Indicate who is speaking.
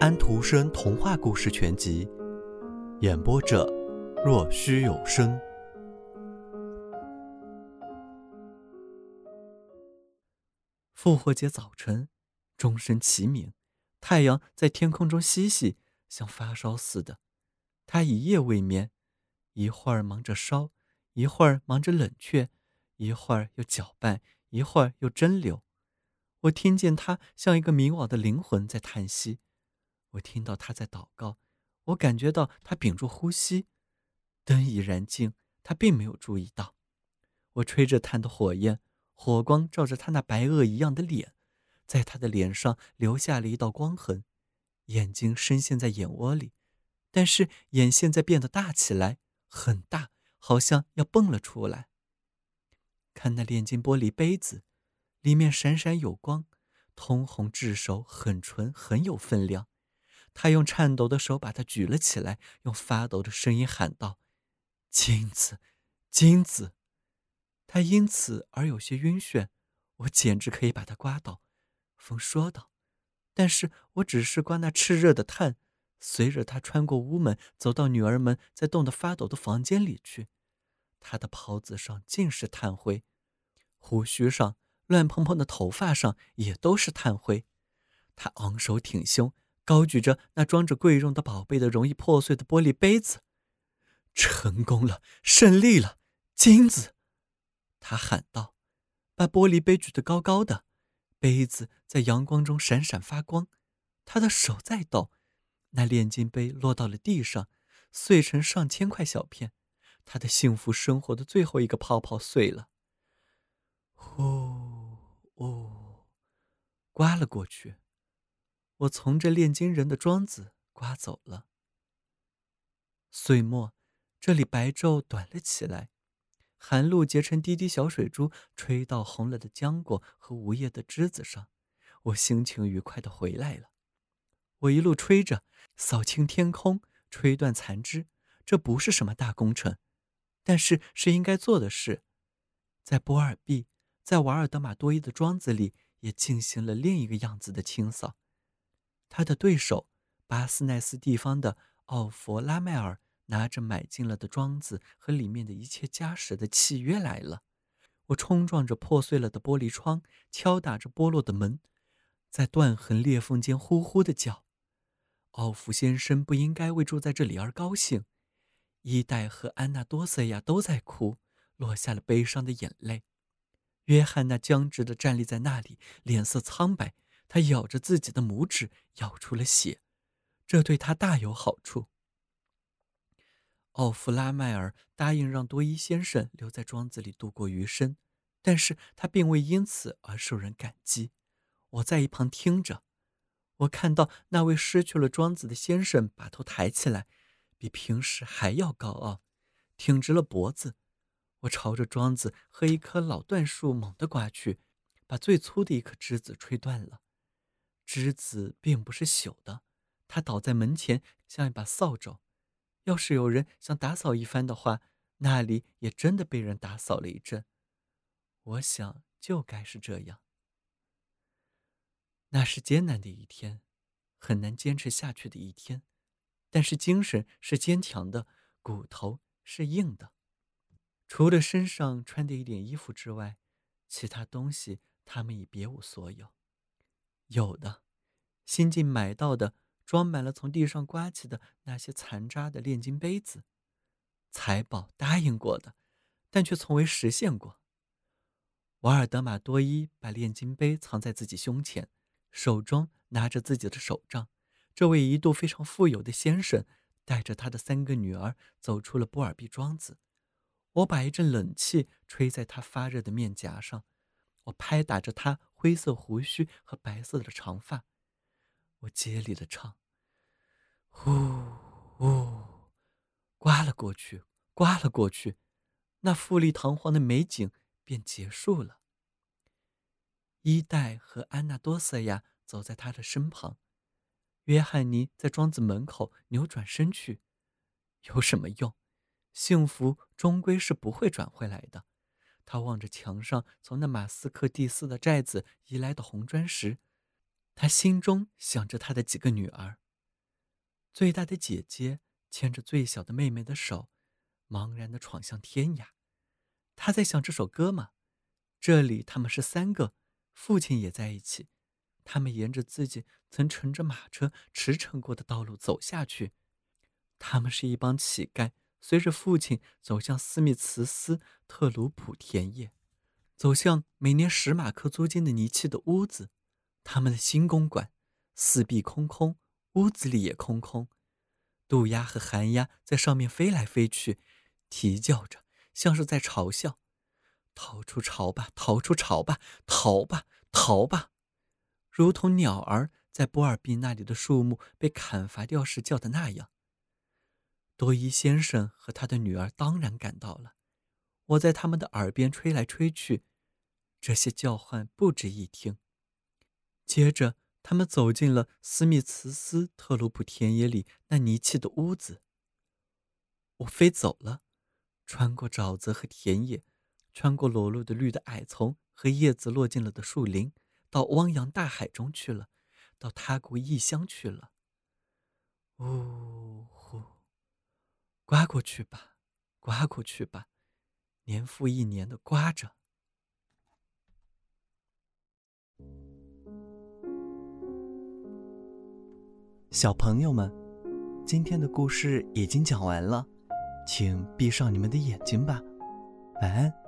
Speaker 1: 安徒生童话故事全集，演播者：若虚有声。复活节早晨，钟声齐鸣，太阳在天空中嬉戏，像发烧似的。他一夜未眠，一会儿忙着烧，一会儿忙着冷却，一会儿又搅拌，一会儿又蒸馏。我听见他像一个迷惘的灵魂在叹息。我听到他在祷告，我感觉到他屏住呼吸。灯已燃尽，他并没有注意到。我吹着炭的火焰，火光照着他那白垩一样的脸，在他的脸上留下了一道光痕。眼睛深陷在眼窝里，但是眼现在变得大起来，很大，好像要蹦了出来。看那炼金玻璃杯子，里面闪闪有光，通红炙熟，很纯，很有分量。他用颤抖的手把它举了起来，用发抖的声音喊道：“金子，金子！”他因此而有些晕眩，我简直可以把他刮倒。风说道：“但是我只是刮那炽热的炭。”随着他穿过屋门，走到女儿们在冻得发抖的房间里去。他的袍子上尽是炭灰，胡须上、乱蓬蓬的头发上也都是炭灰。他昂首挺胸。高举着那装着贵重的宝贝的容易破碎的玻璃杯子，成功了，胜利了，金子！他喊道，把玻璃杯举得高高的，杯子在阳光中闪闪发光。他的手在抖，那炼金杯落到了地上，碎成上千块小片。他的幸福生活的最后一个泡泡碎了，呼呜，刮了过去。我从这炼金人的庄子刮走了。岁末，这里白昼短了起来，寒露结成滴滴小水珠，吹到红了的浆果和无叶的枝子上。我心情愉快的回来了。我一路吹着，扫清天空，吹断残枝。这不是什么大工程，但是是应该做的事。在波尔毕，在瓦尔德马多伊的庄子里，也进行了另一个样子的清扫。他的对手，巴斯奈斯地方的奥弗拉迈尔，拿着买进了的庄子和里面的一切家什的契约来了。我冲撞着破碎了的玻璃窗，敲打着剥落的门，在断痕裂缝间呼呼地叫。奥弗先生不应该为住在这里而高兴。伊代和安娜多塞亚都在哭，落下了悲伤的眼泪。约翰那僵直地站立在那里，脸色苍白。他咬着自己的拇指，咬出了血，这对他大有好处。奥弗拉迈尔答应让多伊先生留在庄子里度过余生，但是他并未因此而受人感激。我在一旁听着，我看到那位失去了庄子的先生把头抬起来，比平时还要高傲，挺直了脖子。我朝着庄子和一棵老椴树猛地刮去，把最粗的一颗枝子吹断了。枝子并不是朽的，它倒在门前，像一把扫帚。要是有人想打扫一番的话，那里也真的被人打扫了一阵。我想就该是这样。那是艰难的一天，很难坚持下去的一天，但是精神是坚强的，骨头是硬的。除了身上穿的一点衣服之外，其他东西他们已别无所有。有的，新近买到的，装满了从地上刮起的那些残渣的炼金杯子，财宝答应过的，但却从未实现过。瓦尔德马多伊把炼金杯藏在自己胸前，手中拿着自己的手杖。这位一度非常富有的先生带着他的三个女儿走出了波尔毕庄子。我把一阵冷气吹在他发热的面颊上，我拍打着他。灰色胡须和白色的长发，我接力的唱，呼呼，刮了过去，刮了过去，那富丽堂皇的美景便结束了。伊代和安娜多瑟亚走在他的身旁，约翰尼在庄子门口扭转身去，有什么用？幸福终归是不会转回来的。他望着墙上从那马斯克第四的寨子移来的红砖石，他心中想着他的几个女儿。最大的姐姐牵着最小的妹妹的手，茫然地闯向天涯。他在想这首歌吗？这里他们是三个，父亲也在一起。他们沿着自己曾乘着马车驰骋过的道路走下去。他们是一帮乞丐，随着父亲走向斯密茨斯特鲁普田野，走向每年十马克租金的泥砌的屋子。他们的新公馆四壁空空，屋子里也空空。渡鸦和寒鸦在上面飞来飞去，啼叫着，像是在嘲笑：“逃出巢吧，逃出巢吧，逃吧，逃吧！”如同鸟儿在波尔毕那里的树木被砍伐掉时叫的那样。多伊先生和他的女儿当然赶到了。我在他们的耳边吹来吹去，这些叫唤不值一听。接着，他们走进了斯密茨斯特鲁普田野里那泥砌的屋子。我飞走了，穿过沼泽和田野，穿过裸露的绿的矮丛和叶子落尽了的树林。到汪洋大海中去了，到他国异乡去了。呜，刮过去吧，刮过去吧，年复一年的刮着。
Speaker 2: 小朋友们，今天的故事已经讲完了，请闭上你们的眼睛吧，晚安。